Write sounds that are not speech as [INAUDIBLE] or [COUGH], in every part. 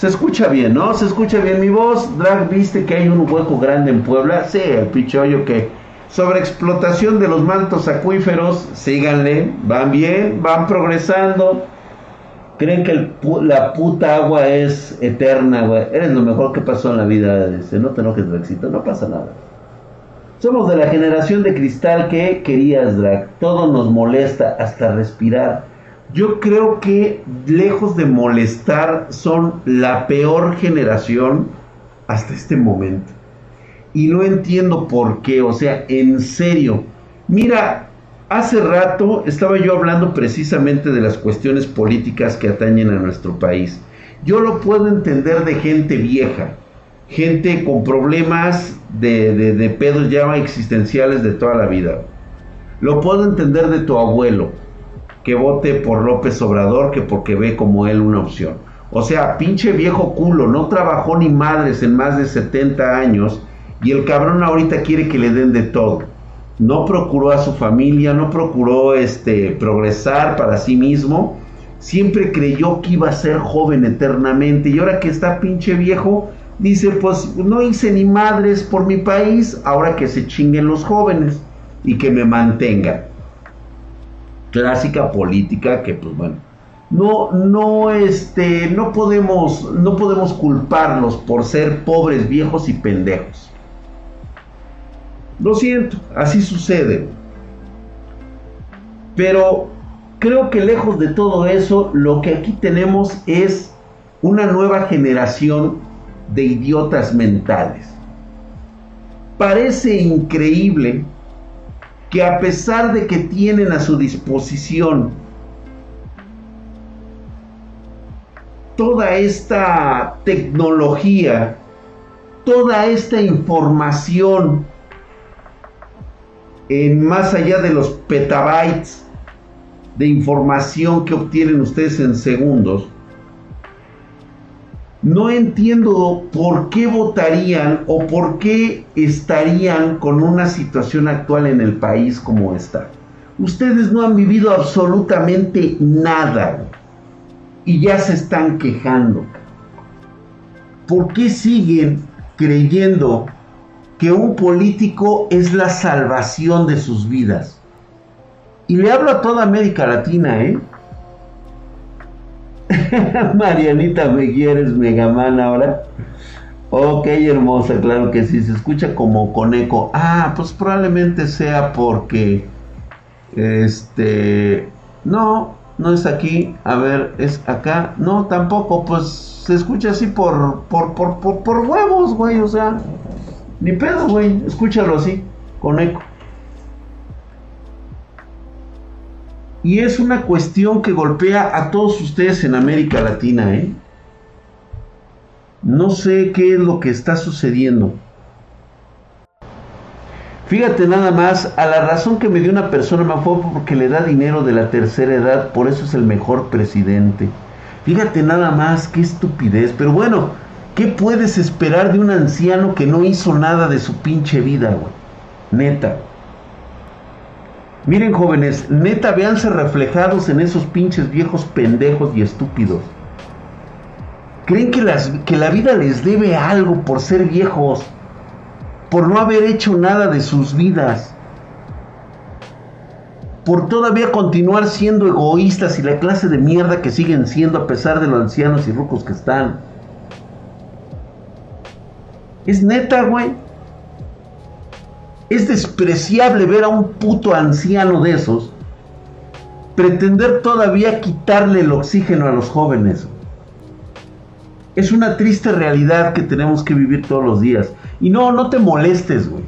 Se escucha bien, ¿no? Se escucha bien mi voz. Drag, ¿viste que hay un hueco grande en Puebla? Sí, el pichoyo que... Sobre explotación de los mantos acuíferos, síganle, van bien, van progresando. Creen que la puta agua es eterna, güey. Eres lo mejor que pasó en la vida. Dice, no te enojes, Dragcito, no pasa nada. Somos de la generación de cristal que querías, Drag. Todo nos molesta, hasta respirar. Yo creo que lejos de molestar son la peor generación hasta este momento. Y no entiendo por qué, o sea, en serio. Mira, hace rato estaba yo hablando precisamente de las cuestiones políticas que atañen a nuestro país. Yo lo puedo entender de gente vieja, gente con problemas de, de, de pedos ya existenciales de toda la vida. Lo puedo entender de tu abuelo, que vote por López Obrador que porque ve como él una opción. O sea, pinche viejo culo, no trabajó ni madres en más de 70 años y el cabrón ahorita quiere que le den de todo. No procuró a su familia, no procuró este progresar para sí mismo. Siempre creyó que iba a ser joven eternamente y ahora que está pinche viejo, dice, pues no hice ni madres por mi país, ahora que se chinguen los jóvenes y que me mantengan clásica política que pues bueno no no este no podemos no podemos culparlos por ser pobres viejos y pendejos. Lo siento así sucede. Pero creo que lejos de todo eso lo que aquí tenemos es una nueva generación de idiotas mentales. Parece increíble que a pesar de que tienen a su disposición toda esta tecnología, toda esta información en más allá de los petabytes de información que obtienen ustedes en segundos, no entiendo por qué votarían o por qué estarían con una situación actual en el país como esta. Ustedes no han vivido absolutamente nada y ya se están quejando. ¿Por qué siguen creyendo que un político es la salvación de sus vidas? Y le hablo a toda América Latina, ¿eh? [LAUGHS] Marianita, ¿me quieres, Megaman, ahora? Ok, hermosa, claro que sí, se escucha como con eco. Ah, pues probablemente sea porque, este, no, no es aquí. A ver, es acá. No, tampoco, pues se escucha así por, por, por, por, por huevos, güey, o sea, ni pedo, güey, escúchalo así, con eco. Y es una cuestión que golpea a todos ustedes en América Latina, ¿eh? No sé qué es lo que está sucediendo. Fíjate nada más, a la razón que me dio una persona me fue porque le da dinero de la tercera edad, por eso es el mejor presidente. Fíjate nada más, qué estupidez. Pero bueno, ¿qué puedes esperar de un anciano que no hizo nada de su pinche vida, güey? Neta. Miren jóvenes, neta, véanse reflejados en esos pinches viejos pendejos y estúpidos. Creen que, las, que la vida les debe algo por ser viejos, por no haber hecho nada de sus vidas, por todavía continuar siendo egoístas y la clase de mierda que siguen siendo a pesar de los ancianos y rucos que están. Es neta, güey. Es despreciable ver a un puto anciano de esos pretender todavía quitarle el oxígeno a los jóvenes. Es una triste realidad que tenemos que vivir todos los días. Y no, no te molestes, güey.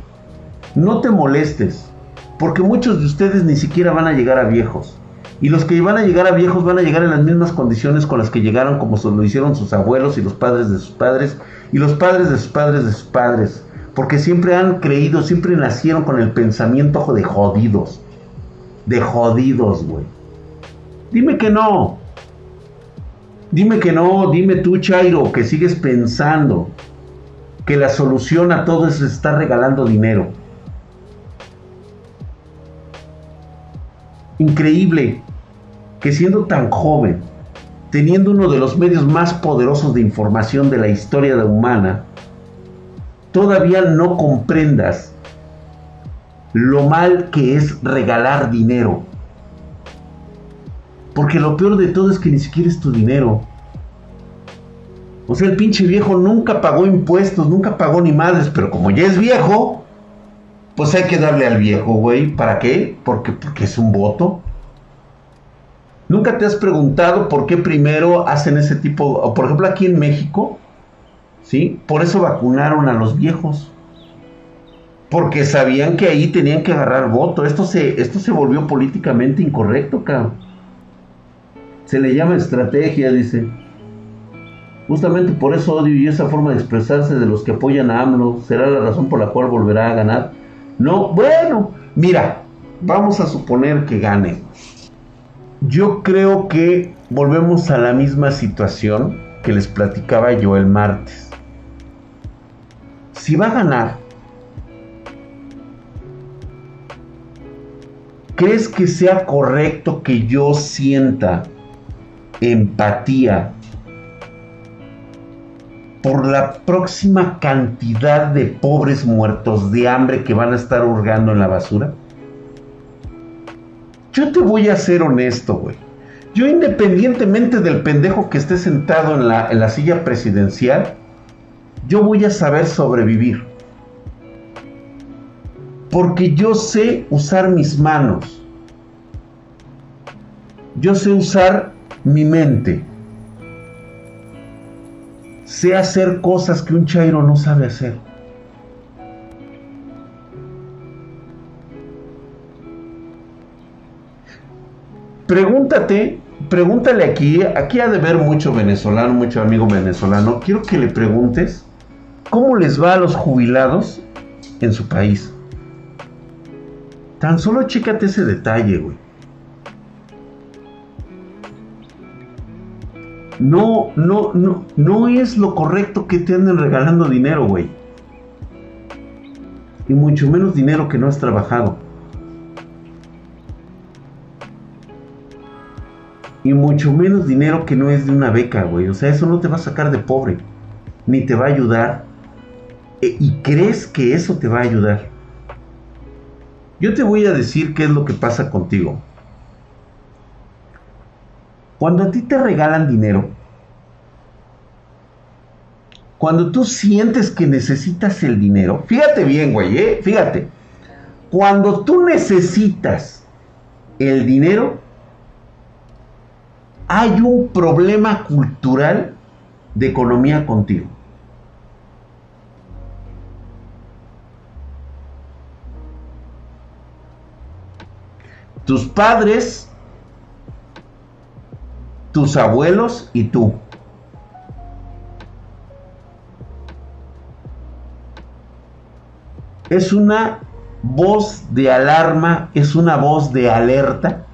No te molestes. Porque muchos de ustedes ni siquiera van a llegar a viejos. Y los que van a llegar a viejos van a llegar en las mismas condiciones con las que llegaron como lo hicieron sus abuelos y los padres de sus padres y los padres de sus padres de sus padres. Porque siempre han creído, siempre nacieron con el pensamiento de jodidos. De jodidos, güey. Dime que no. Dime que no, dime tú, Chairo, que sigues pensando que la solución a todo es estar regalando dinero. Increíble que siendo tan joven, teniendo uno de los medios más poderosos de información de la historia humana, todavía no comprendas lo mal que es regalar dinero. Porque lo peor de todo es que ni siquiera es tu dinero. O sea, el pinche viejo nunca pagó impuestos, nunca pagó ni madres, pero como ya es viejo, pues hay que darle al viejo, güey. ¿Para qué? Porque, porque es un voto. ¿Nunca te has preguntado por qué primero hacen ese tipo, por ejemplo aquí en México, ¿sí? Por eso vacunaron a los viejos. Porque sabían que ahí tenían que agarrar voto. Esto se, esto se volvió políticamente incorrecto, cabrón. Se le llama estrategia, dice. Justamente por eso odio y esa forma de expresarse de los que apoyan a AMLO será la razón por la cual volverá a ganar. No, bueno, mira, vamos a suponer que gane. Yo creo que volvemos a la misma situación que les platicaba yo el martes. Si va a ganar, ¿crees que sea correcto que yo sienta empatía por la próxima cantidad de pobres muertos de hambre que van a estar hurgando en la basura? Yo te voy a ser honesto, güey. Yo independientemente del pendejo que esté sentado en la, en la silla presidencial, yo voy a saber sobrevivir. Porque yo sé usar mis manos. Yo sé usar mi mente sé hacer cosas que un chairo no sabe hacer. Pregúntate, pregúntale aquí, aquí ha de ver mucho venezolano, mucho amigo venezolano. Quiero que le preguntes cómo les va a los jubilados en su país. Tan solo chécate ese detalle, güey. No, no, no, no es lo correcto que te anden regalando dinero, güey. Y mucho menos dinero que no has trabajado. Y mucho menos dinero que no es de una beca, güey. O sea, eso no te va a sacar de pobre. Ni te va a ayudar. E, y crees que eso te va a ayudar. Yo te voy a decir qué es lo que pasa contigo. Cuando a ti te regalan dinero, cuando tú sientes que necesitas el dinero, fíjate bien, güey, ¿eh? fíjate, cuando tú necesitas el dinero, hay un problema cultural de economía contigo. Tus padres tus abuelos y tú. Es una voz de alarma, es una voz de alerta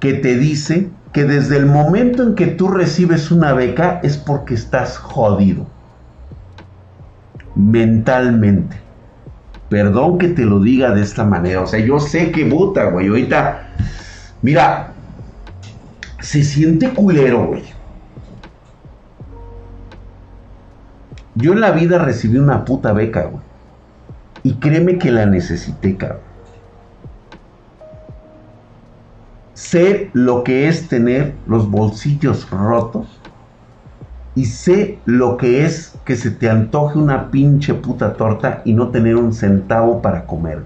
que te dice que desde el momento en que tú recibes una beca es porque estás jodido. Mentalmente. Perdón que te lo diga de esta manera. O sea, yo sé que puta, güey. Ahorita, mira, se siente culero, güey. Yo en la vida recibí una puta beca, güey. Y créeme que la necesité, cabrón. Sé lo que es tener los bolsillos rotos. Y sé lo que es que se te antoje una pinche puta torta y no tener un centavo para comer.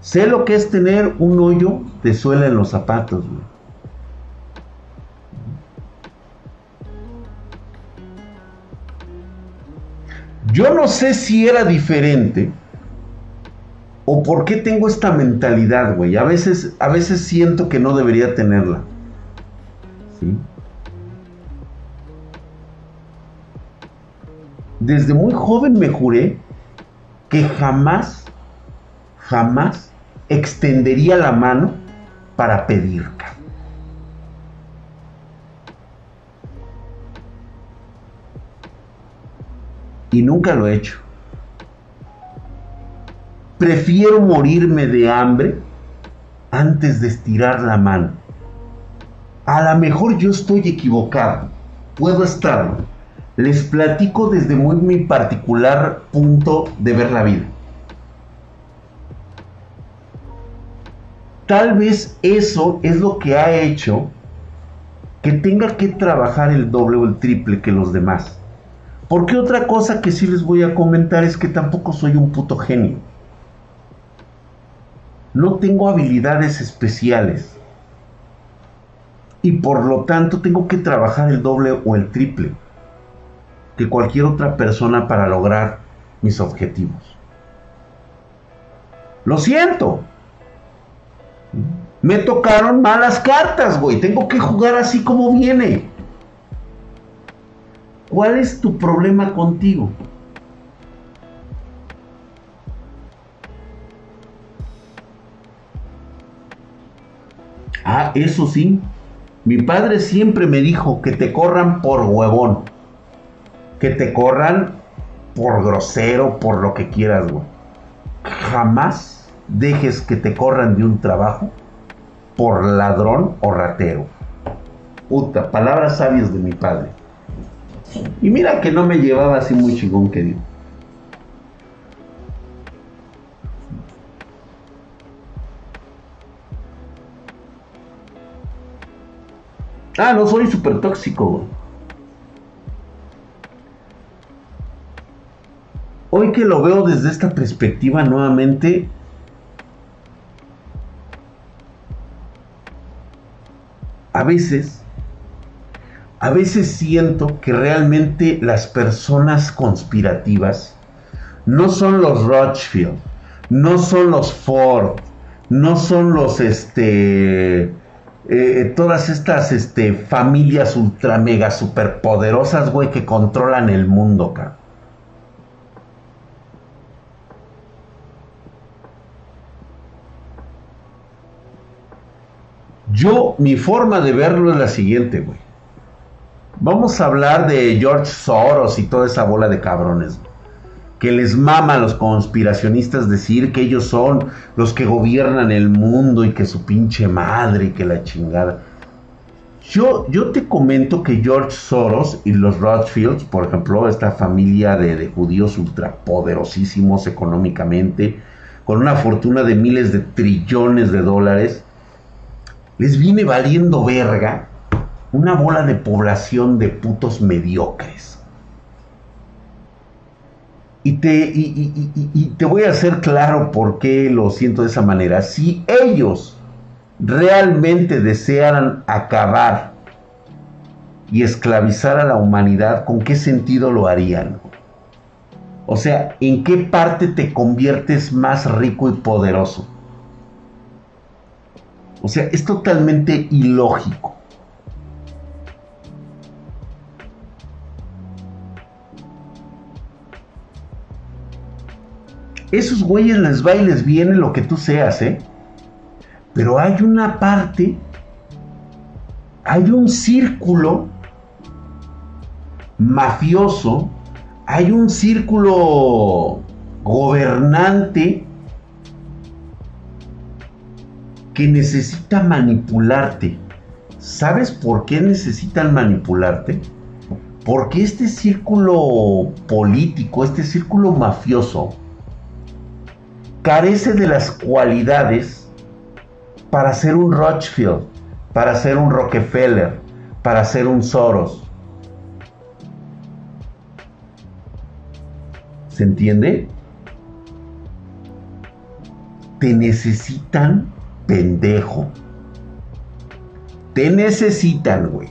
Sé lo que es tener un hoyo de suela en los zapatos, güey. Yo no sé si era diferente o por qué tengo esta mentalidad, güey. A veces, a veces siento que no debería tenerla. Desde muy joven me juré que jamás, jamás extendería la mano para pedir. y nunca lo he hecho. Prefiero morirme de hambre antes de estirar la mano A lo mejor yo estoy equivocado, puedo estarlo. Les platico desde muy mi particular punto de ver la vida. Tal vez eso es lo que ha hecho que tenga que trabajar el doble o el triple que los demás. Porque otra cosa que sí les voy a comentar es que tampoco soy un puto genio. No tengo habilidades especiales. Y por lo tanto tengo que trabajar el doble o el triple que cualquier otra persona para lograr mis objetivos. Lo siento. Me tocaron malas cartas, güey. Tengo que jugar así como viene. ¿Cuál es tu problema contigo? Ah, eso sí. Mi padre siempre me dijo que te corran por huevón. Que te corran por grosero, por lo que quieras, güey. Jamás dejes que te corran de un trabajo por ladrón o ratero. Puta, palabras sabias de mi padre. Y mira que no me llevaba así muy chingón que digo. Ah, no soy súper tóxico. Que lo veo desde esta perspectiva nuevamente, a veces, a veces siento que realmente las personas conspirativas no son los Rothschild, no son los Ford, no son los, este, eh, todas estas, este, familias ultra mega super poderosas, güey, que controlan el mundo, cabrón. Yo, mi forma de verlo es la siguiente, güey. Vamos a hablar de George Soros y toda esa bola de cabrones. Que les mama a los conspiracionistas decir que ellos son los que gobiernan el mundo y que su pinche madre y que la chingada. Yo, yo te comento que George Soros y los Rothschilds, por ejemplo, esta familia de, de judíos ultrapoderosísimos económicamente, con una fortuna de miles de trillones de dólares, les viene valiendo verga una bola de población de putos mediocres. Y te, y, te voy a hacer claro por qué lo siento de esa manera. Si ellos realmente desearan acabar y esclavizar a la humanidad, ¿con qué sentido lo harían? O sea, ¿en qué parte te conviertes más rico y poderoso? O sea, es totalmente ilógico. Esos güeyes les va y les viene lo que tú seas, ¿eh? Pero hay una parte, hay un círculo mafioso, hay un círculo gobernante que necesita manipularte. ¿Sabes por qué necesitan manipularte? Porque este círculo político, este círculo mafioso, carece de las cualidades para ser un Rothschild, para ser un Rockefeller, para ser un Soros. ¿Se entiende? Te necesitan pendejo. Te necesitan, güey.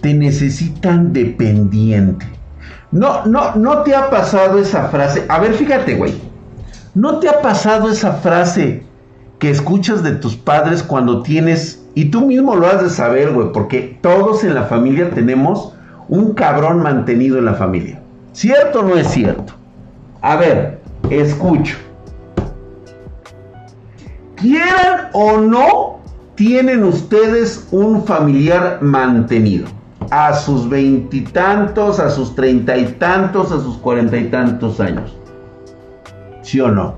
Te necesitan dependiente. No, no, no te ha pasado esa frase. A ver, fíjate, güey. ¿No te ha pasado esa frase que escuchas de tus padres cuando tienes, y tú mismo lo has de saber, güey, porque todos en la familia tenemos un cabrón mantenido en la familia? ¿Cierto o no es cierto? A ver, escucho. Quieran o no, tienen ustedes un familiar mantenido. A sus veintitantos, a sus treinta y tantos, a sus cuarenta y tantos años. ¿Sí o no?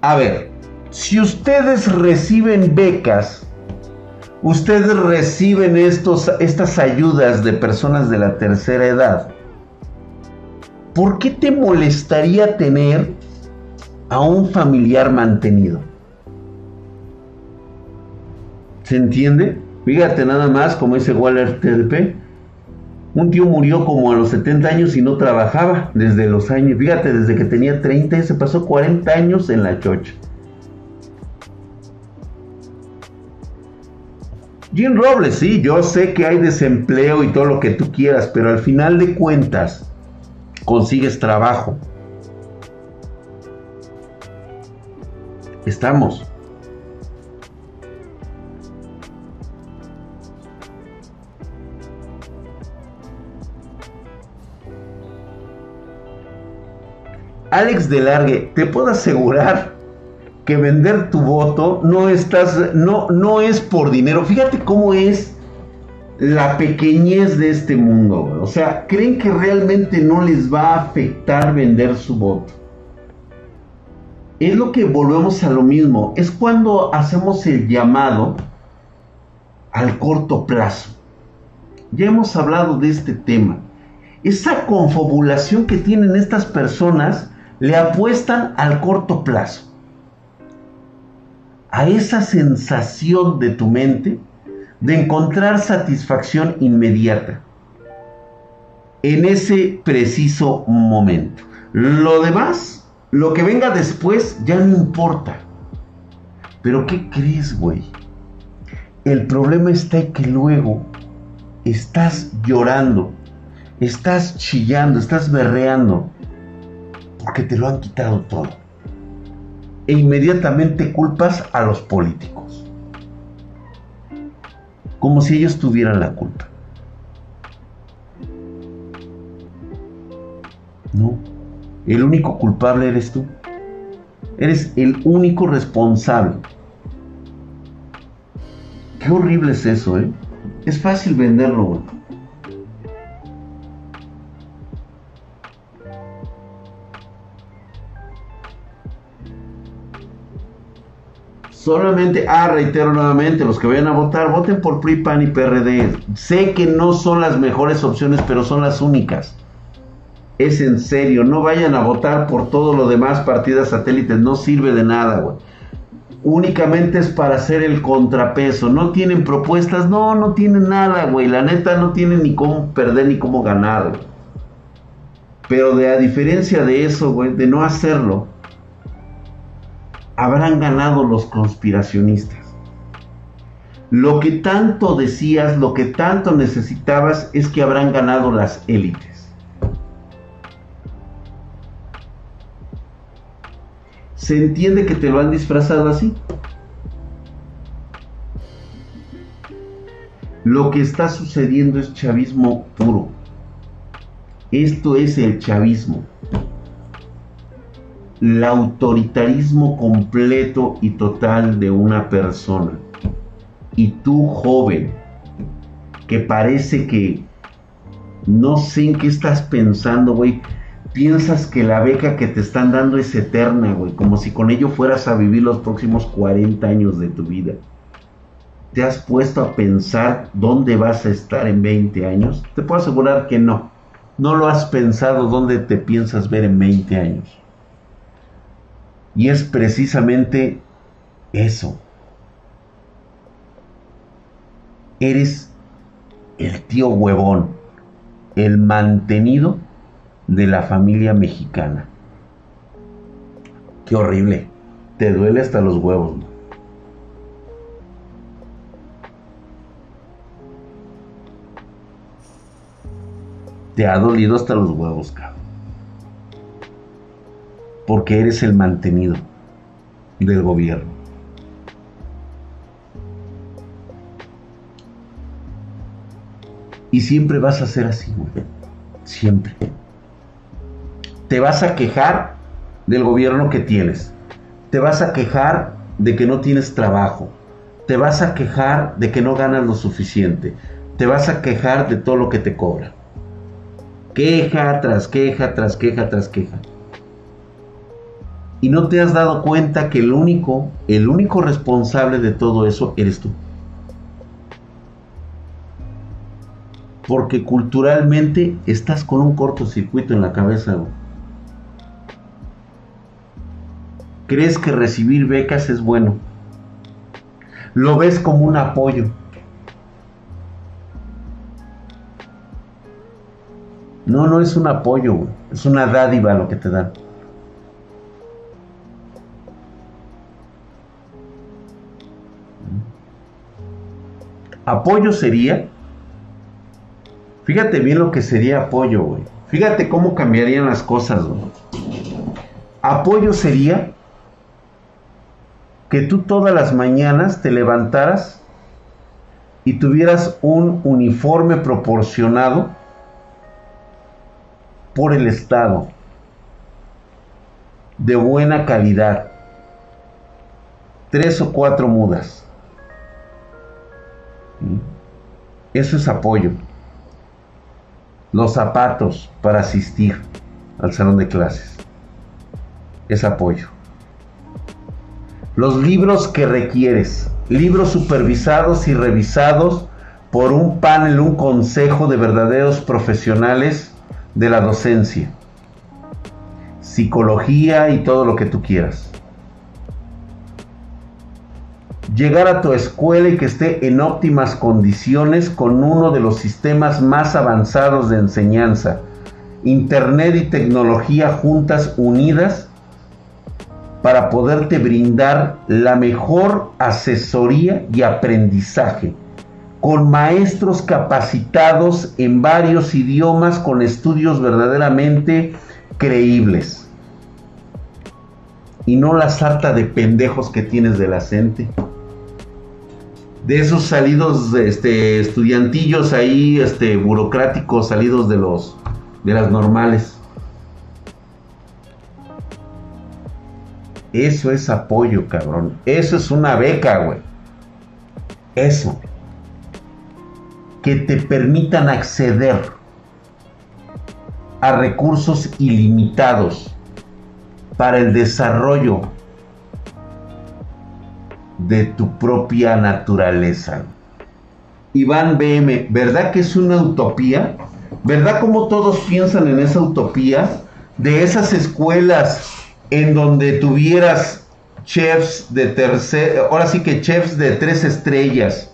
A ver, si ustedes reciben becas ustedes reciben estos, estas ayudas de personas de la tercera edad, ¿por qué te molestaría tener a un familiar mantenido? ¿Se entiende? Fíjate nada más, como dice Waller TDP, un tío murió como a los 70 años y no trabajaba desde los años, fíjate, desde que tenía 30 y se pasó 40 años en la chocha. Jim Robles, sí, yo sé que hay desempleo y todo lo que tú quieras, pero al final de cuentas consigues trabajo. Estamos. Alex de Largue, te puedo asegurar que vender tu voto no estás, no, no es por dinero. Fíjate cómo es la pequeñez de este mundo. O sea, creen que realmente no les va a afectar vender su voto. Es lo que volvemos a lo mismo. Es cuando hacemos el llamado al corto plazo. Ya hemos hablado de este tema. Esa confabulación que tienen estas personas le apuestan al corto plazo. A esa sensación de tu mente de encontrar satisfacción inmediata en ese preciso momento. Lo demás, lo que venga después, ya no importa. Pero ¿qué crees, güey? El problema está en que luego estás llorando, estás chillando, estás berreando porque te lo han quitado todo. E inmediatamente culpas a los políticos. Como si ellos tuvieran la culpa. No. El único culpable eres tú. Eres el único responsable. Qué horrible es eso, ¿eh? Es fácil venderlo, güey. Solamente, ah, reitero nuevamente, los que vayan a votar, voten por PRI, PAN y PRD. Sé que no son las mejores opciones, pero son las únicas. Es en serio, no vayan a votar por todo lo demás partidas satélites, no sirve de nada, güey. Únicamente es para hacer el contrapeso. No tienen propuestas, no, no tienen nada, güey. La neta no tienen ni cómo perder ni cómo ganar, Pero de a diferencia de eso, güey, de no hacerlo, habrán ganado los conspiracionistas. Lo que tanto decías, lo que tanto necesitabas es que habrán ganado las élites. ¿Se entiende que te lo han disfrazado así? Lo que está sucediendo es chavismo puro. Esto es el chavismo el autoritarismo completo y total de una persona. Y tú, joven, que parece que no sé en qué estás pensando, güey. Piensas que la beca que te están dando es eterna, güey. Como si con ello fueras a vivir los próximos 40 años de tu vida. ¿Te has puesto a pensar dónde vas a estar en 20 años? Te puedo asegurar que no. No lo has pensado dónde te piensas ver en 20 años. Y es precisamente eso. Eres el tío huevón, el mantenido de la familia mexicana. Qué horrible. Te duele hasta los huevos. Te ha dolido hasta los huevos, cabrón porque eres el mantenido del gobierno. Y siempre vas a ser así, güey. Siempre. Te vas a quejar del gobierno que tienes. Te vas a quejar de que no tienes trabajo. Te vas a quejar de que no ganas lo suficiente. Te vas a quejar de todo lo que te cobra. Queja tras queja, tras queja, tras queja. Y no te has dado cuenta que el único, el único responsable de todo eso eres tú. Porque culturalmente estás con un cortocircuito en la cabeza. Crees que recibir becas es bueno. Lo ves como un apoyo. No, no es un apoyo, es una dádiva lo que te dan. Apoyo sería, fíjate bien lo que sería apoyo, güey. Fíjate cómo cambiarían las cosas, güey. Apoyo sería que tú todas las mañanas te levantaras y tuvieras un uniforme proporcionado por el Estado, de buena calidad, tres o cuatro mudas. Eso es apoyo. Los zapatos para asistir al salón de clases. Es apoyo. Los libros que requieres. Libros supervisados y revisados por un panel, un consejo de verdaderos profesionales de la docencia, psicología y todo lo que tú quieras. Llegar a tu escuela y que esté en óptimas condiciones con uno de los sistemas más avanzados de enseñanza, Internet y tecnología juntas unidas para poderte brindar la mejor asesoría y aprendizaje con maestros capacitados en varios idiomas con estudios verdaderamente creíbles. Y no la sarta de pendejos que tienes de la gente. De esos salidos este, estudiantillos ahí, este, burocráticos, salidos de los de las normales. Eso es apoyo, cabrón. Eso es una beca, güey. Eso que te permitan acceder a recursos ilimitados para el desarrollo de tu propia naturaleza. Iván BM, ¿verdad que es una utopía? ¿Verdad como todos piensan en esa utopía? De esas escuelas en donde tuvieras chefs de tercer, ahora sí que chefs de tres estrellas,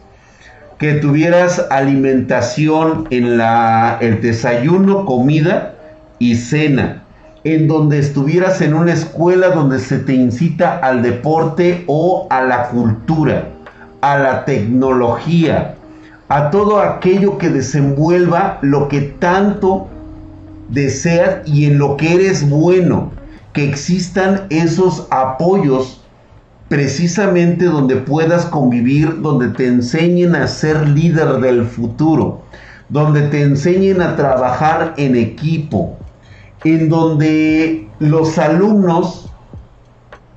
que tuvieras alimentación en la, el desayuno, comida y cena, en donde estuvieras en una escuela donde se te incita al deporte o a la cultura, a la tecnología, a todo aquello que desenvuelva lo que tanto deseas y en lo que eres bueno, que existan esos apoyos precisamente donde puedas convivir, donde te enseñen a ser líder del futuro, donde te enseñen a trabajar en equipo, en donde los alumnos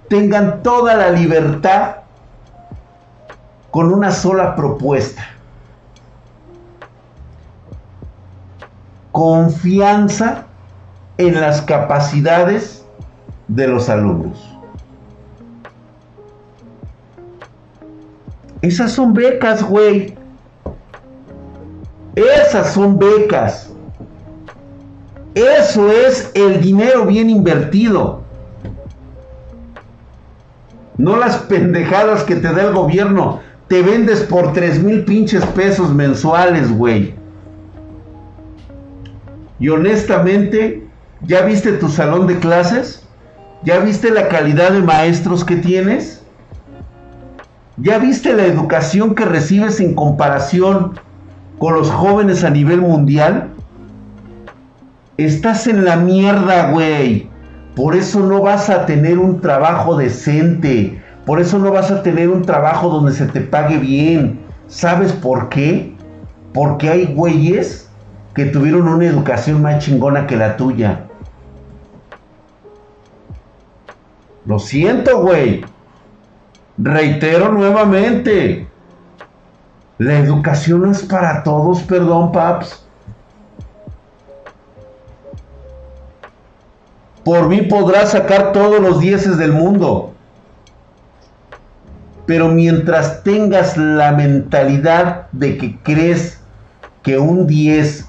tengan toda la libertad con una sola propuesta. Confianza en las capacidades de los alumnos. Esas son becas, güey. Esas son becas. Eso es el dinero bien invertido. No las pendejadas que te da el gobierno. Te vendes por 3 mil pinches pesos mensuales, güey. Y honestamente, ¿ya viste tu salón de clases? ¿Ya viste la calidad de maestros que tienes? ¿Ya viste la educación que recibes en comparación con los jóvenes a nivel mundial? Estás en la mierda, güey. Por eso no vas a tener un trabajo decente. Por eso no vas a tener un trabajo donde se te pague bien. ¿Sabes por qué? Porque hay güeyes que tuvieron una educación más chingona que la tuya. Lo siento, güey. Reitero nuevamente, la educación es para todos, perdón, paps. Por mí podrás sacar todos los dieces del mundo. Pero mientras tengas la mentalidad de que crees que un 10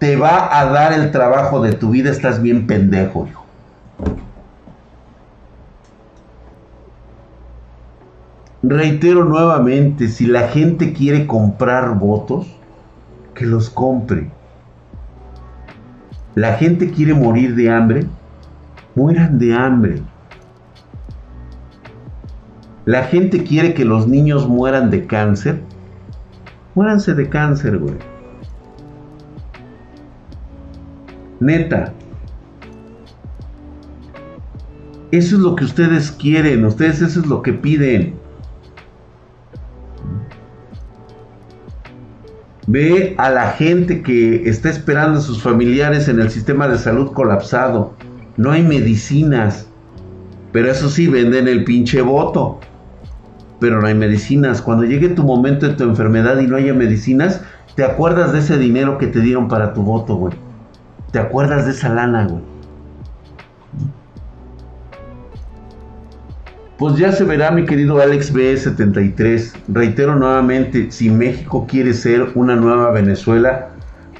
te va a dar el trabajo de tu vida, estás bien pendejo, hijo. Reitero nuevamente, si la gente quiere comprar votos, que los compre. La gente quiere morir de hambre, mueran de hambre. La gente quiere que los niños mueran de cáncer, muéranse de cáncer, güey. Neta. Eso es lo que ustedes quieren, ustedes eso es lo que piden. Ve a la gente que está esperando a sus familiares en el sistema de salud colapsado. No hay medicinas. Pero eso sí, venden el pinche voto. Pero no hay medicinas. Cuando llegue tu momento de tu enfermedad y no haya medicinas, te acuerdas de ese dinero que te dieron para tu voto, güey. Te acuerdas de esa lana, güey. Pues ya se verá, mi querido Alex B73. Reitero nuevamente, si México quiere ser una nueva Venezuela,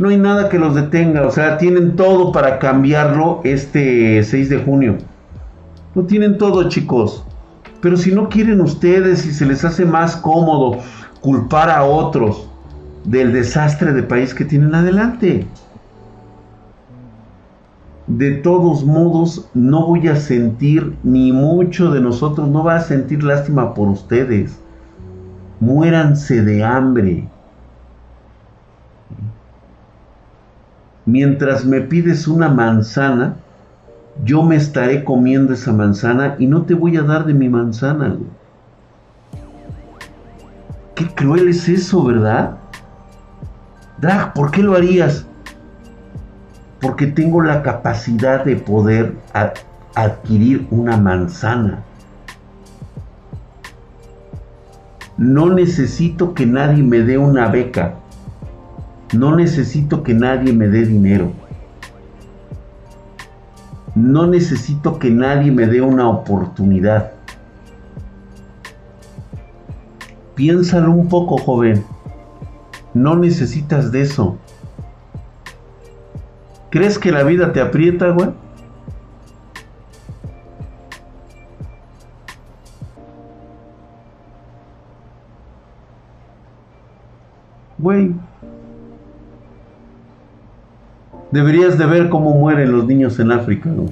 no hay nada que los detenga. O sea, tienen todo para cambiarlo este 6 de junio. No tienen todo, chicos. Pero si no quieren ustedes y se les hace más cómodo culpar a otros del desastre de país que tienen adelante de todos modos no voy a sentir, ni mucho de nosotros no va a sentir lástima por ustedes. Muéranse de hambre. Mientras me pides una manzana, yo me estaré comiendo esa manzana y no te voy a dar de mi manzana. Qué cruel es eso, ¿verdad? Drag, ¿por qué lo harías? porque tengo la capacidad de poder adquirir una manzana. No necesito que nadie me dé una beca. No necesito que nadie me dé dinero. No necesito que nadie me dé una oportunidad. Piénsalo un poco, joven. No necesitas de eso. ¿Crees que la vida te aprieta, güey? Güey. Deberías de ver cómo mueren los niños en África, ¿no?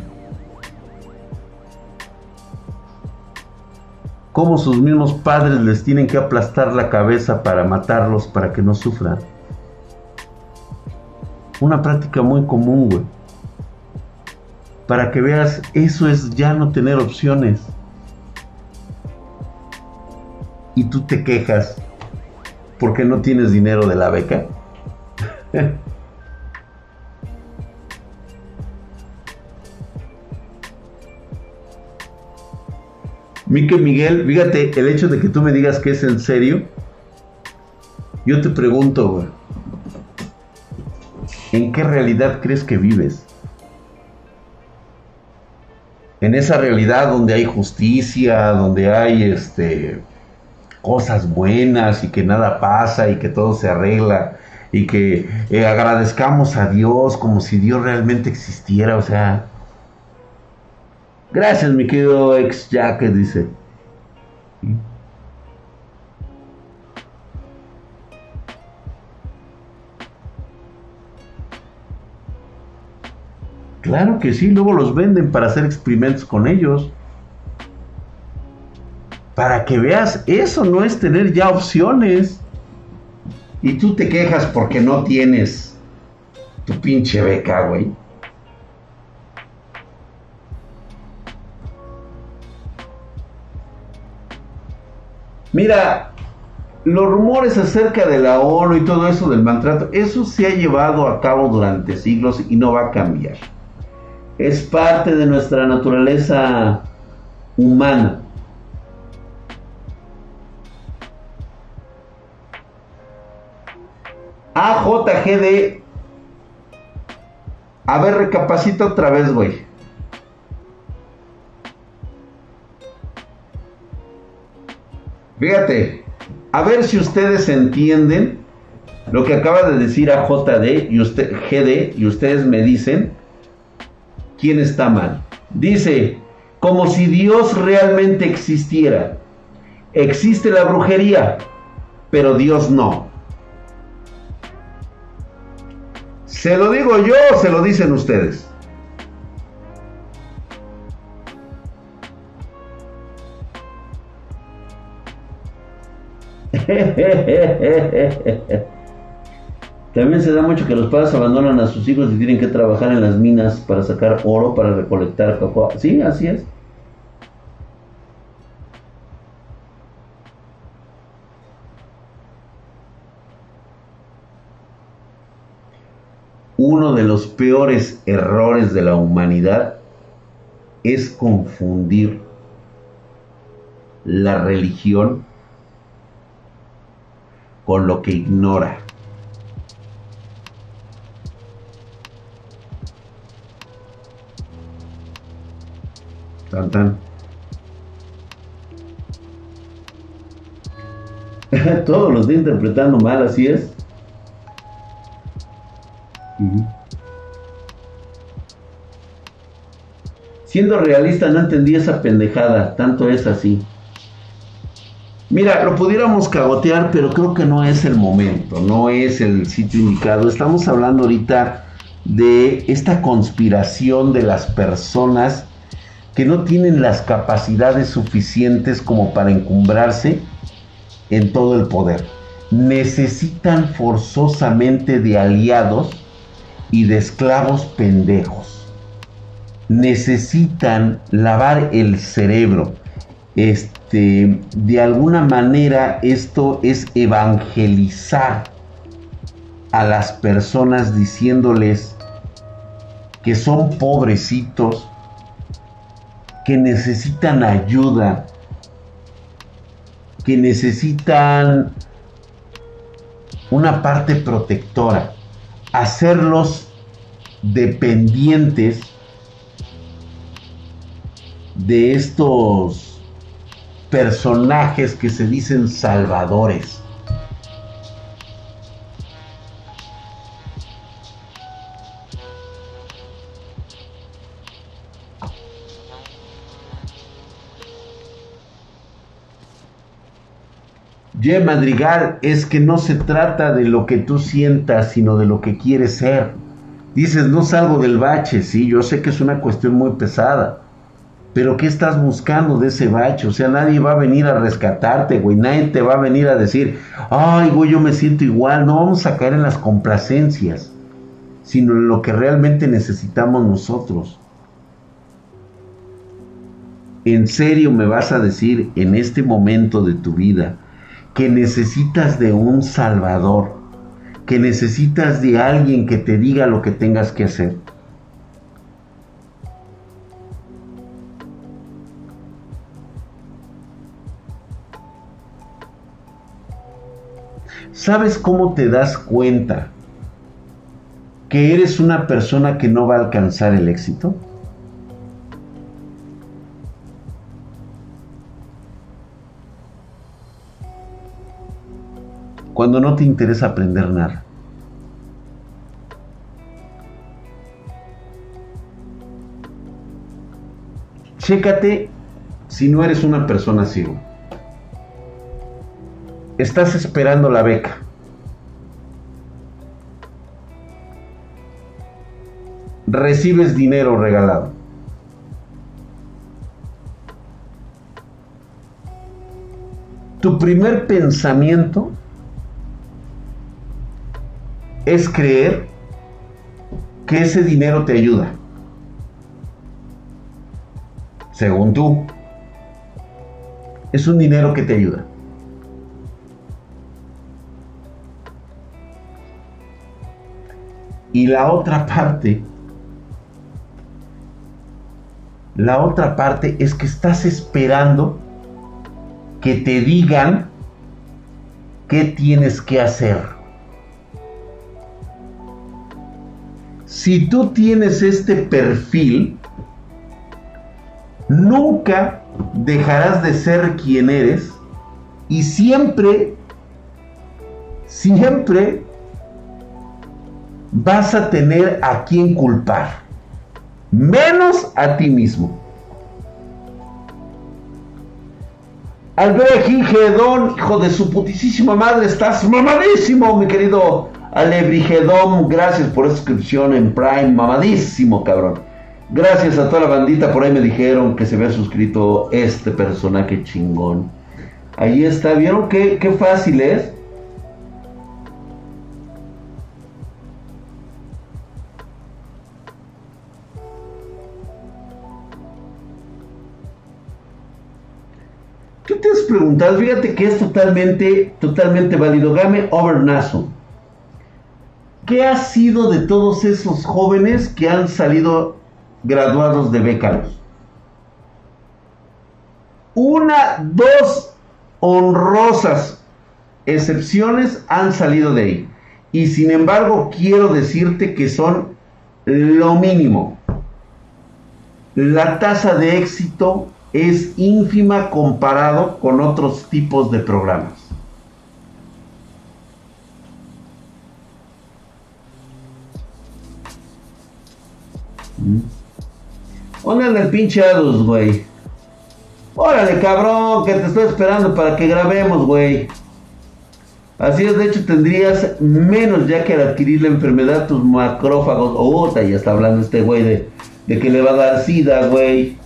Cómo sus mismos padres les tienen que aplastar la cabeza para matarlos para que no sufran. Una práctica muy común, güey. Para que veas, eso es ya no tener opciones. Y tú te quejas porque no tienes dinero de la beca. [LAUGHS] Mique Miguel, fíjate, el hecho de que tú me digas que es en serio, yo te pregunto, güey. ¿En qué realidad crees que vives? En esa realidad donde hay justicia, donde hay este cosas buenas y que nada pasa y que todo se arregla y que eh, agradezcamos a Dios como si Dios realmente existiera, o sea, gracias mi querido ex Jack dice. Claro que sí, luego los venden para hacer experimentos con ellos. Para que veas, eso no es tener ya opciones. Y tú te quejas porque no tienes tu pinche beca, güey. Mira, los rumores acerca de la ONU y todo eso del maltrato, eso se ha llevado a cabo durante siglos y no va a cambiar es parte de nuestra naturaleza humana. AJGD. A ver, recapacita otra vez, güey. Fíjate, a ver si ustedes entienden lo que acaba de decir a JD y usted, GD y ustedes me dicen quién está mal. Dice, como si Dios realmente existiera. Existe la brujería, pero Dios no. ¿Se lo digo yo se lo dicen ustedes? [LAUGHS] También se da mucho que los padres abandonan a sus hijos y tienen que trabajar en las minas para sacar oro, para recolectar cocoa. Sí, así es. Uno de los peores errores de la humanidad es confundir la religión con lo que ignora. Tan tan. [LAUGHS] Todos los días interpretando mal, así es. Siendo realista, no entendí esa pendejada. Tanto es así. Mira, lo pudiéramos cagotear, pero creo que no es el momento, no es el sitio indicado. Estamos hablando ahorita de esta conspiración de las personas que no tienen las capacidades suficientes como para encumbrarse en todo el poder. Necesitan forzosamente de aliados y de esclavos pendejos. Necesitan lavar el cerebro de alguna manera esto es evangelizar a las personas diciéndoles que son pobrecitos, que necesitan ayuda, que necesitan una parte protectora, hacerlos dependientes de estos personajes que se dicen salvadores. Ye Madrigal, es que no se trata de lo que tú sientas, sino de lo que quieres ser. Dices, no salgo del bache, sí, yo sé que es una cuestión muy pesada. Pero ¿qué estás buscando de ese bache? O sea, nadie va a venir a rescatarte, güey. Nadie te va a venir a decir, ay, güey, yo me siento igual. No vamos a caer en las complacencias, sino en lo que realmente necesitamos nosotros. ¿En serio me vas a decir en este momento de tu vida que necesitas de un salvador? Que necesitas de alguien que te diga lo que tengas que hacer? ¿Sabes cómo te das cuenta que eres una persona que no va a alcanzar el éxito? Cuando no te interesa aprender nada. Chécate si no eres una persona ciego estás esperando la beca. Recibes dinero regalado. Tu primer pensamiento es creer que ese dinero te ayuda. Según tú, es un dinero que te ayuda. Y la otra parte, la otra parte es que estás esperando que te digan qué tienes que hacer. Si tú tienes este perfil, nunca dejarás de ser quien eres Y siempre, siempre vas a tener a quien culpar. Menos a ti mismo. Albrejigedón, hijo de su putísima madre, estás mamadísimo, mi querido Alebrigedón. Gracias por esa suscripción en Prime, mamadísimo, cabrón. Gracias a toda la bandita, por ahí me dijeron que se había suscrito este personaje chingón. Ahí está, ¿vieron qué, qué fácil es? ¿Qué te has preguntado? Fíjate que es totalmente, totalmente válido. Game over Naso. ¿Qué ha sido de todos esos jóvenes que han salido graduados de becados? Una, dos honrosas excepciones han salido de ahí. Y sin embargo, quiero decirte que son lo mínimo. La tasa de éxito es ínfima comparado con otros tipos de programas. Órale, el pinche Adus, güey. Órale, cabrón, que te estoy esperando para que grabemos, güey. Así es, de hecho tendrías menos ya que al adquirir la enfermedad tus macrófagos. Oh, ya está hablando este güey de, de que le va a dar sida, güey.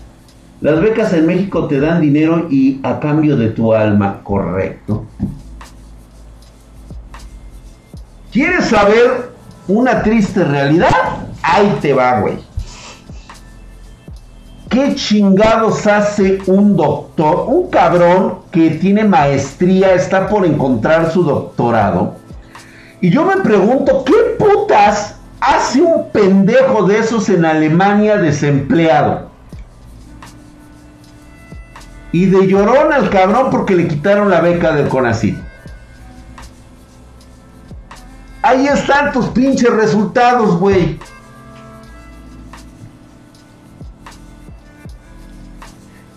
Las becas en México te dan dinero y a cambio de tu alma, correcto. ¿Quieres saber una triste realidad? Ahí te va, güey. ¿Qué chingados hace un doctor? Un cabrón que tiene maestría, está por encontrar su doctorado. Y yo me pregunto, ¿qué putas hace un pendejo de esos en Alemania desempleado? Y de llorón al cabrón porque le quitaron la beca del CONACYT. Ahí están tus pinches resultados, güey.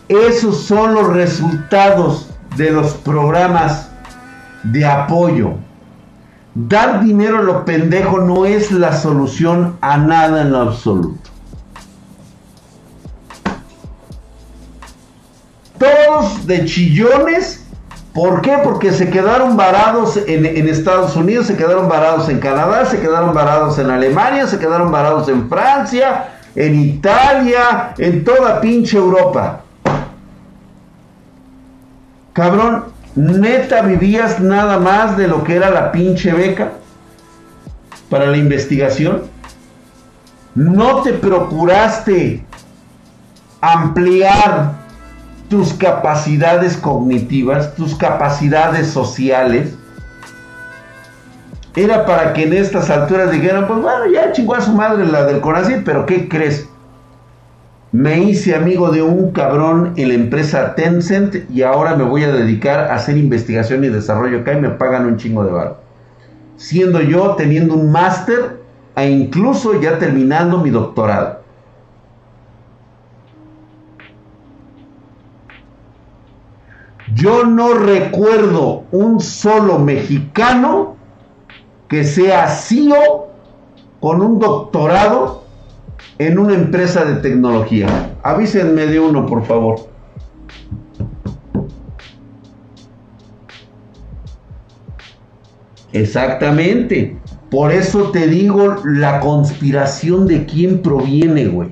Esos son los resultados de los programas de apoyo. Dar dinero a lo pendejo no es la solución a nada en lo absoluto. Todos de chillones. ¿Por qué? Porque se quedaron varados en, Estados Unidos, se quedaron varados en Canadá, se quedaron varados en Alemania, se quedaron varados en Francia, en Italia, en toda pinche Europa. Cabrón, neta vivías nada más de lo que era la pinche beca para la investigación. No te procuraste ampliar tus capacidades cognitivas, tus capacidades sociales, era para que en estas alturas dijeran, pues bueno, ya chingó a su madre la del corazón, pero ¿qué crees? Me hice amigo de un cabrón en la empresa Tencent y ahora me voy a dedicar a hacer investigación y desarrollo acá y me pagan un chingo de bar. Siendo yo teniendo un máster e incluso ya terminando mi doctorado. Yo no recuerdo un solo mexicano que sea CEO con un doctorado en una empresa de tecnología. Avísenme de uno, por favor. Exactamente. Por eso te digo la conspiración de quién proviene, güey.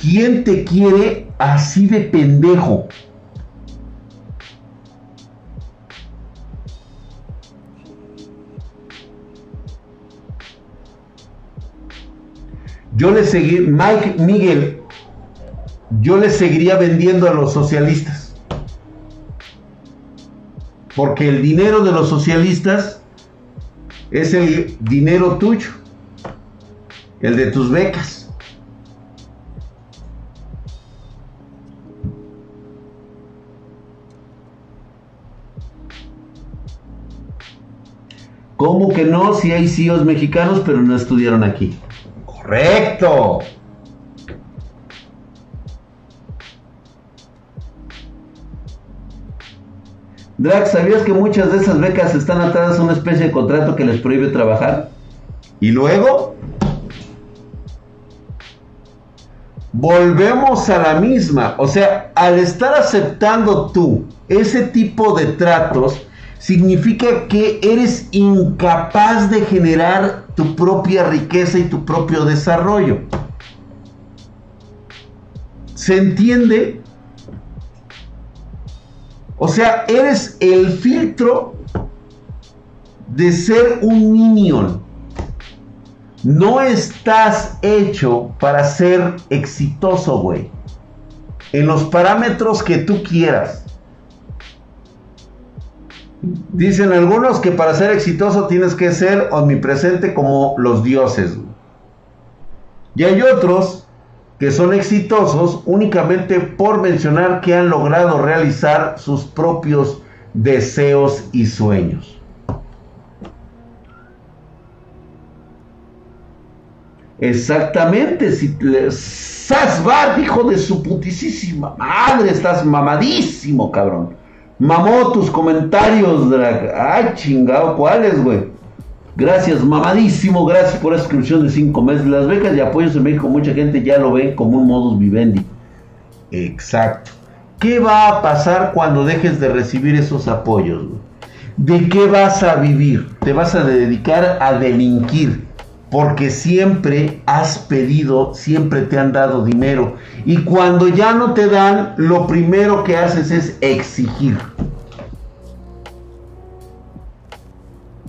¿Quién te quiere así de pendejo? Yo le seguí, Mike Miguel, yo le seguiría vendiendo a los socialistas. Porque el dinero de los socialistas es el dinero tuyo, el de tus becas. ¿Cómo que no? Si hay CEOs mexicanos, pero no estudiaron aquí. Correcto. Drax, ¿sabías que muchas de esas becas están atadas a una especie de contrato que les prohíbe trabajar? Y luego, volvemos a la misma. O sea, al estar aceptando tú ese tipo de tratos, significa que eres incapaz de generar tu propia riqueza y tu propio desarrollo. ¿Se entiende? O sea, eres el filtro de ser un minion. No estás hecho para ser exitoso, güey. En los parámetros que tú quieras. Dicen algunos que para ser exitoso tienes que ser omnipresente como los dioses. Y hay otros que son exitosos únicamente por mencionar que han logrado realizar sus propios deseos y sueños. Exactamente, si hijo de su putísima madre, estás mamadísimo, cabrón. Mamó tus comentarios, Drag. Ay, chingado, ¿cuáles, güey? Gracias, mamadísimo, gracias por la suscripción de 5 meses. Las becas y apoyos en México, mucha gente ya lo ve como un modus vivendi. Exacto. ¿Qué va a pasar cuando dejes de recibir esos apoyos? ¿De qué vas a vivir? Te vas a dedicar a delinquir. Porque siempre has pedido, siempre te han dado dinero. Y cuando ya no te dan, lo primero que haces es exigir.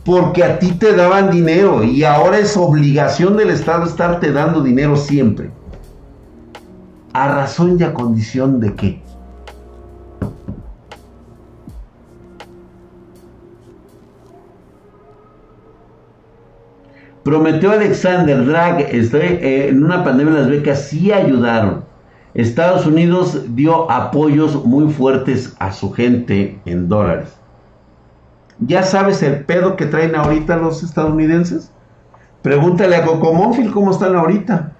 porque a ti te daban dinero y ahora es obligación del Estado estarte dando dinero siempre. ¿A razón y a condición de qué? Prometió Alexander Drag estoy, eh, en una pandemia las becas sí ayudaron. Estados Unidos dio apoyos muy fuertes a su gente en dólares. ¿Ya sabes el pedo que traen ahorita los estadounidenses? Pregúntale a Cocomónfil cómo están ahorita.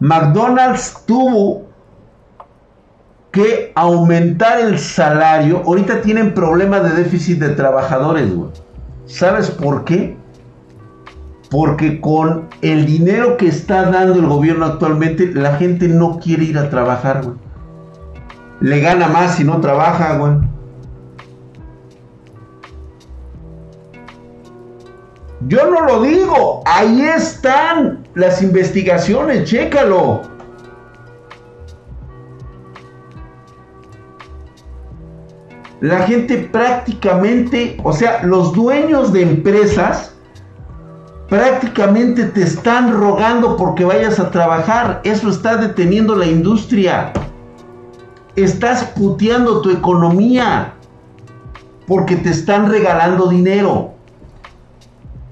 McDonald's tuvo que aumentar el salario. Ahorita tienen problemas de déficit de trabajadores, güey. ¿Sabes por qué? Porque con el dinero que está dando el gobierno actualmente, la gente no quiere ir a trabajar. Le gana más si no trabaja, güey. Yo no lo digo, ahí están las investigaciones, chécalo. La gente prácticamente, o sea, los dueños de empresas prácticamente te están rogando porque vayas a trabajar. Eso está deteniendo la industria. Estás puteando tu economía porque te están regalando dinero.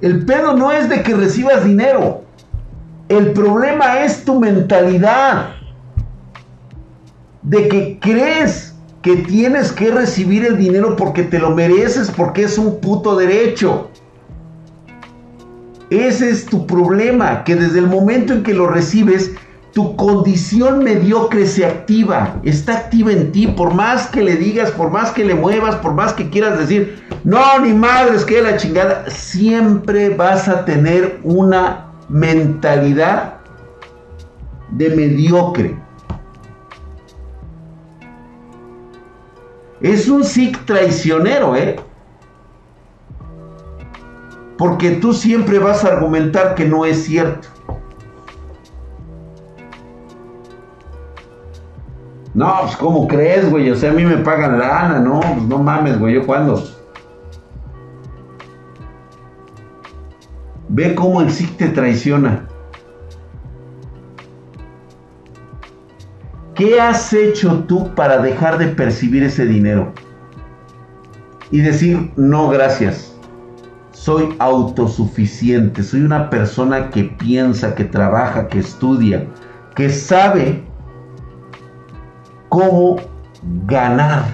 El pedo no es de que recibas dinero. El problema es tu mentalidad. De que crees que tienes que recibir el dinero porque te lo mereces, porque es un puto derecho. Ese es tu problema, que desde el momento en que lo recibes, tu condición mediocre se activa, está activa en ti, por más que le digas, por más que le muevas, por más que quieras decir, no, ni madres, que la chingada, siempre vas a tener una mentalidad de mediocre. Es un SIC traicionero, ¿eh? Porque tú siempre vas a argumentar que no es cierto. No, pues ¿cómo crees, güey? O sea, a mí me pagan lana, ¿no? Pues no mames, güey, ¿yo cuándo? Ve cómo el SIC te traiciona. ¿Qué has hecho tú para dejar de percibir ese dinero? Y decir, no, gracias. Soy autosuficiente. Soy una persona que piensa, que trabaja, que estudia, que sabe cómo ganar.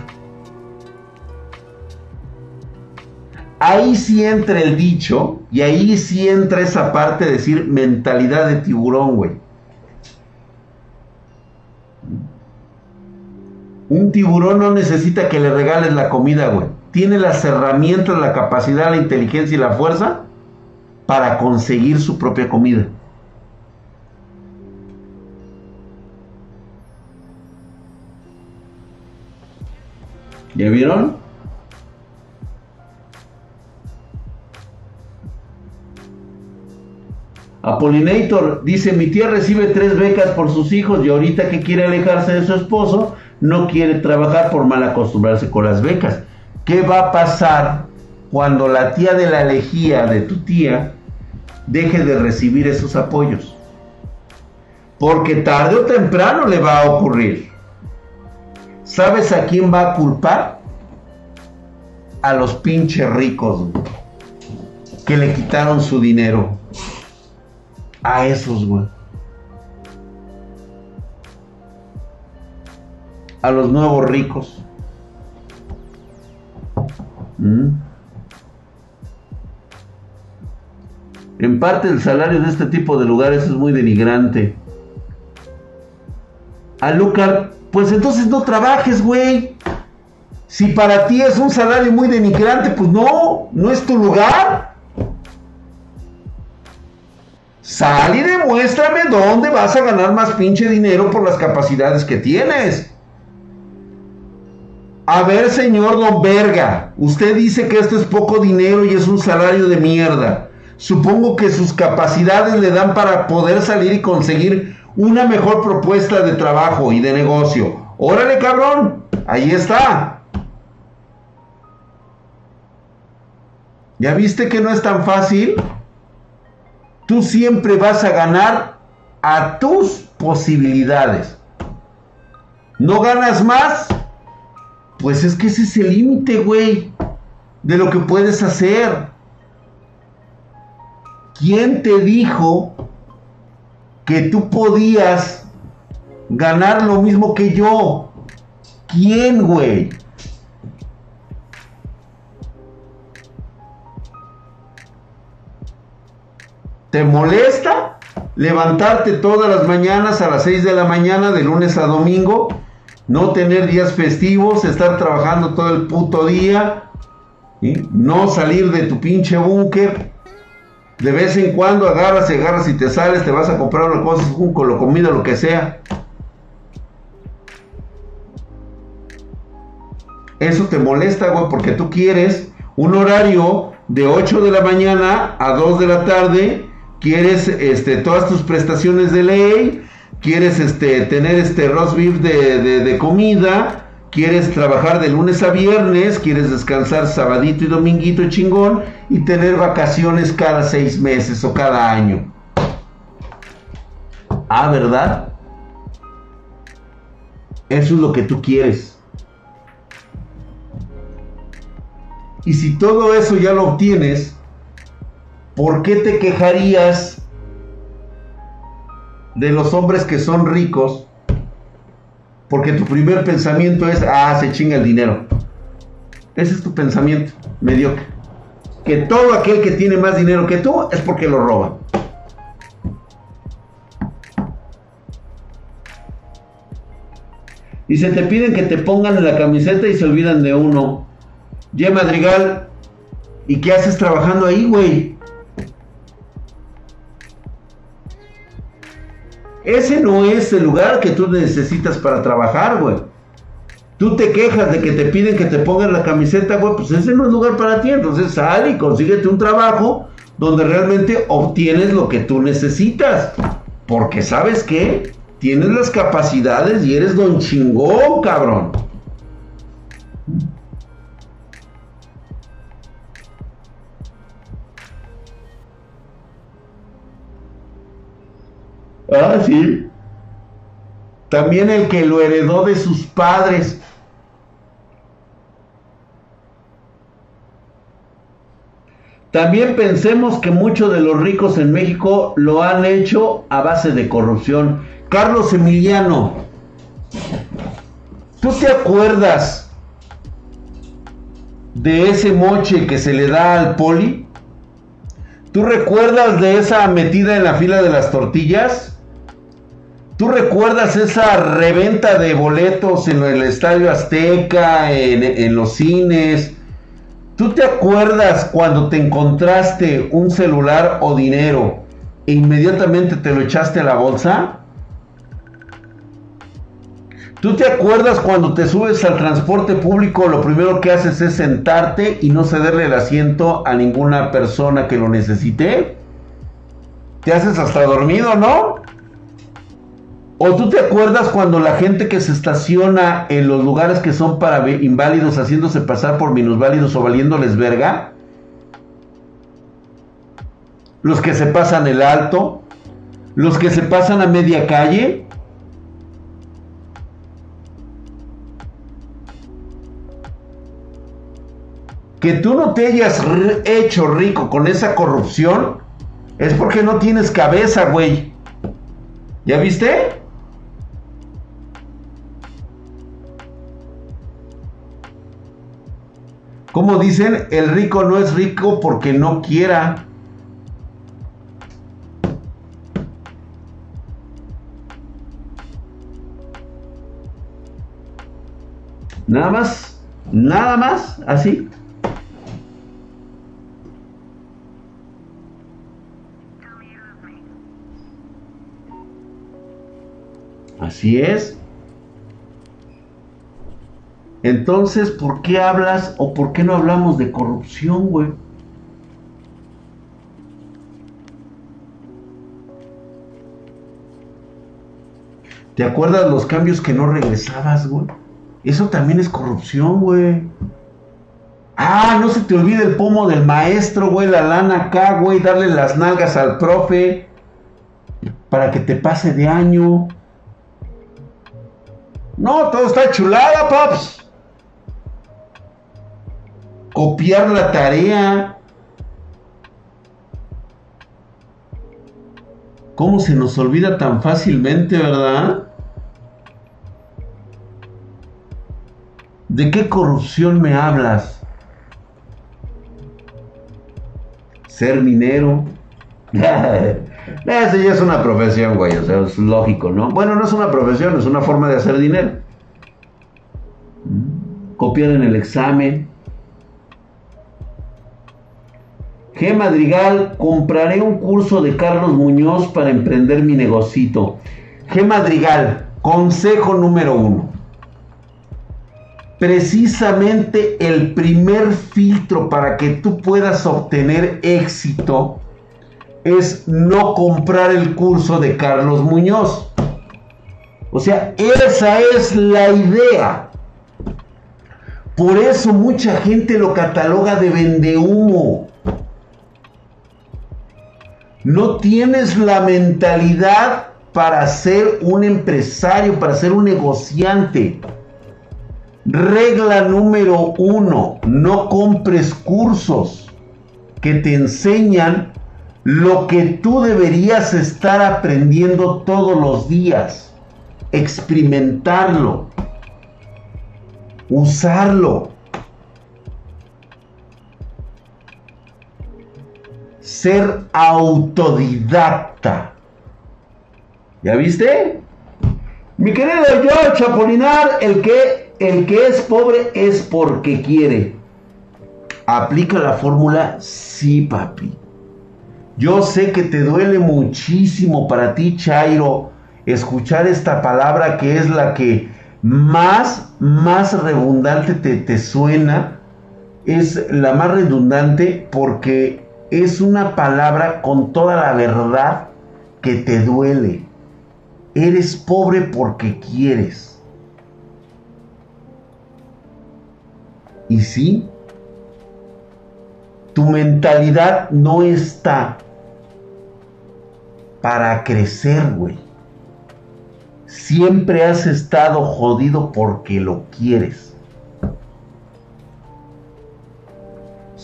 Ahí sí entra el dicho y ahí sí entra esa parte de decir mentalidad de tiburón, güey. Un tiburón no necesita que le regales la comida, güey. Tiene las herramientas, la capacidad, la inteligencia y la fuerza para conseguir su propia comida. ¿Ya vieron? Apolinator dice, mi tía recibe tres becas por sus hijos y ahorita que quiere alejarse de su esposo, no quiere trabajar por mal acostumbrarse con las becas. ¿Qué va a pasar cuando la tía de la lejía de tu tía deje de recibir esos apoyos? Porque tarde o temprano le va a ocurrir. ¿Sabes a quién va a culpar? A los pinches ricos que le quitaron su dinero a esos, güey. A los nuevos ricos. En parte el salario de este tipo de lugares es muy denigrante. A Lucar, pues entonces no trabajes, güey. Si para ti es un salario muy denigrante, pues no, no es tu lugar. Sal y demuéstrame dónde vas a ganar más pinche dinero por las capacidades que tienes. A ver, señor Don Verga, usted dice que esto es poco dinero y es un salario de mierda. Supongo que sus capacidades le dan para poder salir y conseguir una mejor propuesta de trabajo y de negocio. Órale, cabrón, ahí está. ¿Ya viste que no es tan fácil? tú siempre vas a ganar a tus posibilidades. ¿No ganas más? Pues es que ese es el límite, güey, de lo que puedes hacer. ¿Quién te dijo que tú podías ganar lo mismo que yo? ¿Quién, güey? ¿Te molesta levantarte todas las mañanas a las 6 de la mañana, de lunes a domingo? No tener días festivos, estar trabajando todo el puto día, no salir de tu pinche búnker. De vez en cuando agarras y agarras y te sales, te vas a comprar una cosa, con lo comida, lo que sea. Eso te molesta, güey, porque tú quieres un horario de 8 de la mañana a 2 de la tarde quieres este, todas tus prestaciones de ley, quieres este, tener este roast beef de, comida, quieres trabajar de lunes a viernes, quieres descansar sabadito y dominguito chingón y tener vacaciones cada seis meses o cada año. Ah, ¿verdad? Eso es lo que tú quieres. Y si todo eso ya lo obtienes, ¿por qué te quejarías de los hombres que son ricos? Porque tu primer pensamiento es, ah, se chinga el dinero. Ese es tu pensamiento, mediocre. Que todo aquel que tiene más dinero que tú es porque lo roba. Y se te piden que te pongan en la camiseta y se olvidan de uno. Ya Madrigal, ¿y qué haces trabajando ahí, güey? Ese no es el lugar que tú necesitas para trabajar, güey. Tú te quejas de que te piden que te pongan la camiseta, güey, pues ese no es lugar para ti. Entonces sal y consíguete un trabajo donde realmente obtienes lo que tú necesitas. Porque sabes qué? Tienes las capacidades y eres don chingón, cabrón. Ah, sí. También el que lo heredó de sus padres. También pensemos que muchos de los ricos en México lo han hecho a base de corrupción. Carlos Emiliano, ¿tú te acuerdas de ese moche que se le da al poli? ¿Tú recuerdas de esa metida en la fila de las tortillas? ¿Tú recuerdas esa reventa de boletos en el Estadio Azteca, en, los cines? ¿Tú te acuerdas cuando te encontraste un celular o dinero e inmediatamente te lo echaste a la bolsa? ¿Tú te acuerdas cuando te subes al transporte público lo primero que haces es sentarte y no cederle el asiento a ninguna persona que lo necesite? Te haces hasta dormido, ¿no? ¿O tú te acuerdas cuando la gente que se estaciona en los lugares que son para inválidos haciéndose pasar por minusválidos o valiéndoles verga? Los que se pasan el alto, los que se pasan a media calle. Que tú no te hayas hecho rico con esa corrupción es porque no tienes cabeza, güey. ¿Ya viste? Como dicen, el rico no es rico porque no quiera. Nada más, nada más, así. Así es. Entonces, ¿por qué hablas o por qué no hablamos de corrupción, güey? ¿Te acuerdas los cambios que no regresabas, güey? Eso también es corrupción, güey. Ah, no se te olvide el pomo del maestro, güey, la lana acá, güey, darle las nalgas al profe para que te pase de año. No, todo está chulada, paps copiar la tarea. ¿Cómo se nos olvida tan fácilmente, verdad? ¿De qué corrupción me hablas? Ser minero. [LAUGHS] Esa ya es una profesión, güey. O sea, es lógico, ¿no? Bueno, no es una profesión, es una forma de hacer dinero. Copiar en el examen. G. Madrigal, compraré un curso de Carlos Muñoz para emprender mi negocito. G. Madrigal, consejo número uno. Precisamente el primer filtro para que tú puedas obtener éxito es no comprar el curso de Carlos Muñoz. O sea, esa es la idea. Por eso mucha gente lo cataloga de vendehumo no tienes la mentalidad para ser un empresario, para ser un negociante. Regla número uno, no compres cursos que te enseñan lo que tú deberías estar aprendiendo todos los días. Experimentarlo. Usarlo. Ser autodidacta. ¿Ya viste? Mi querido yo, Chapolinar, el que, el que es pobre es porque quiere. ¿Aplica la fórmula? Sí, papi. Yo sé que te duele muchísimo para ti, Chairo, escuchar esta palabra que es la que más, más redundante te, te suena. Es la más redundante porque es una palabra con toda la verdad que te duele. Eres pobre porque quieres. Y sí, tu mentalidad no está para crecer, güey. Siempre has estado jodido porque lo quieres.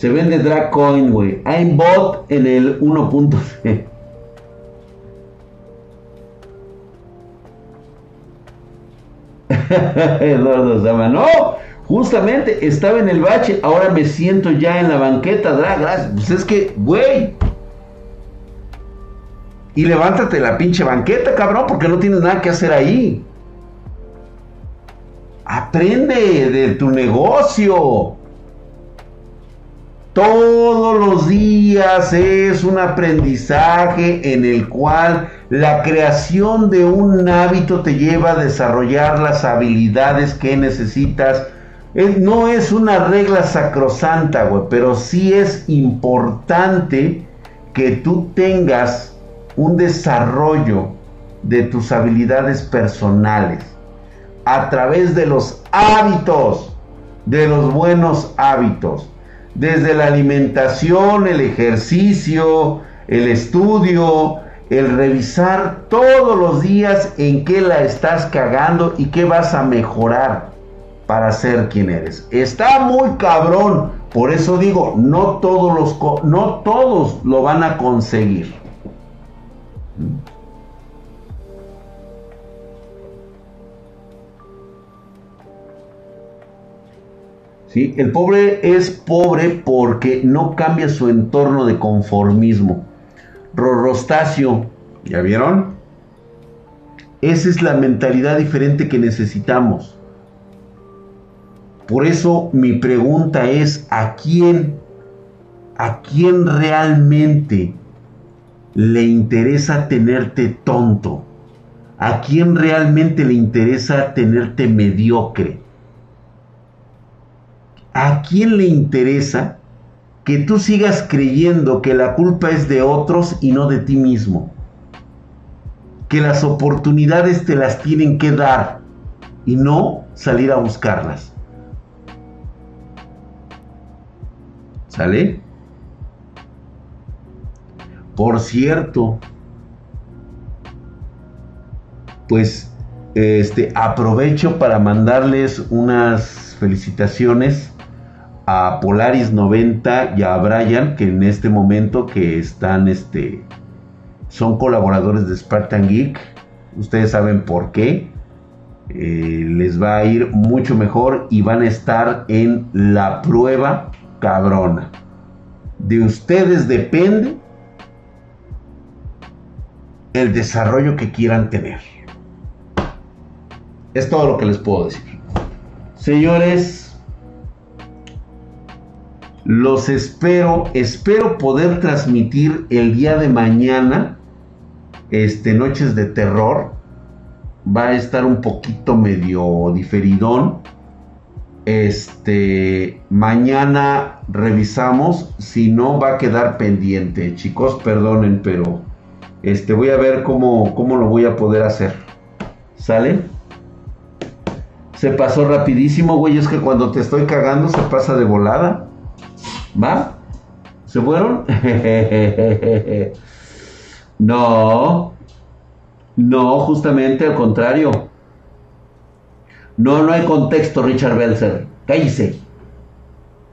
Se vende Dragcoin, güey. Hay bot en el 1.c. [LAUGHS] Eduardo Sama, no, justamente estaba en el bache, ahora me siento ya en la banqueta, drag, gracias. Pues es que, güey, Y levántate la pinche banqueta, cabrón, porque no tienes nada que hacer ahí. Aprende de tu negocio. Todos los días es un aprendizaje en el cual la creación de un hábito te lleva a desarrollar las habilidades que necesitas. no es una regla sacrosanta, güey, pero sí es importante que tú tengas un desarrollo de tus habilidades personales a través de los hábitos, de los buenos hábitos desde la alimentación, el ejercicio, el estudio, el revisar todos los días en qué la estás cagando y qué vas a mejorar para ser quien eres. Está muy cabrón, por eso digo, no todos los no todos lo van a conseguir. El pobre es pobre porque no cambia su entorno de conformismo. Rorrostacio, ¿ya vieron? Esa es la mentalidad diferente que necesitamos. Por eso mi pregunta es, ¿a quién, a quién realmente le interesa tenerte tonto? ¿A quién realmente le interesa tenerte mediocre? ¿A quién le interesa que tú sigas creyendo que la culpa es de otros y no de ti mismo? Que las oportunidades te las tienen que dar y no salir a buscarlas. ¿Sale? Por cierto, pues este aprovecho para mandarles unas felicitaciones a Polaris 90 y a Brian, que en este momento que están, este, son colaboradores de Spartan Geek. Ustedes saben por qué. Eh, les va a ir mucho mejor y van a estar en la prueba cabrona. De ustedes depende el desarrollo que quieran tener. Es todo lo que les puedo decir. Señores, los espero, espero poder transmitir el día de mañana, este, Noches de Terror. Va a estar un poquito medio diferidón. Este, mañana revisamos, si no va a quedar pendiente. Chicos, perdonen, pero este, voy a ver cómo, cómo lo voy a poder hacer. ¿Sale? Se pasó rapidísimo, güey. Es que cuando te estoy cagando se pasa de volada. ¿Va? ¿Se fueron? [LAUGHS] no. No, justamente al contrario. No, no hay contexto, Richard Belzer. Cállese.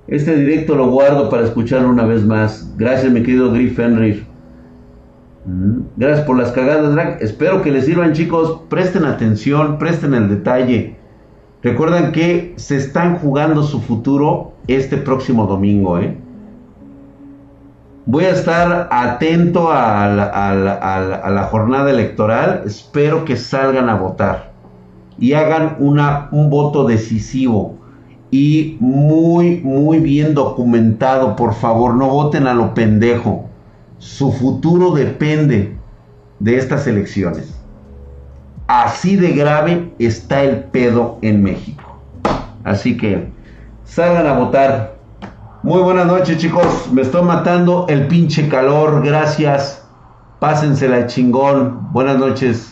Este directo lo guardo para escucharlo una vez más. Gracias, mi querido Griff Henry. Mm, gracias por las cagadas, Drag. Espero que les sirvan, chicos. Presten atención, presten el detalle. Recuerden que se están jugando su futuro este próximo domingo. ¿eh? Voy a estar atento a la, jornada electoral. Espero que salgan a votar y hagan un voto decisivo y muy, muy bien documentado. Por favor, no voten a lo pendejo. Su futuro depende de estas elecciones. Así de grave está el pedo en México. Así que salgan a votar. Muy buenas noches chicos. Me estoy matando el pinche calor. Gracias. Pásensela chingón. Buenas noches.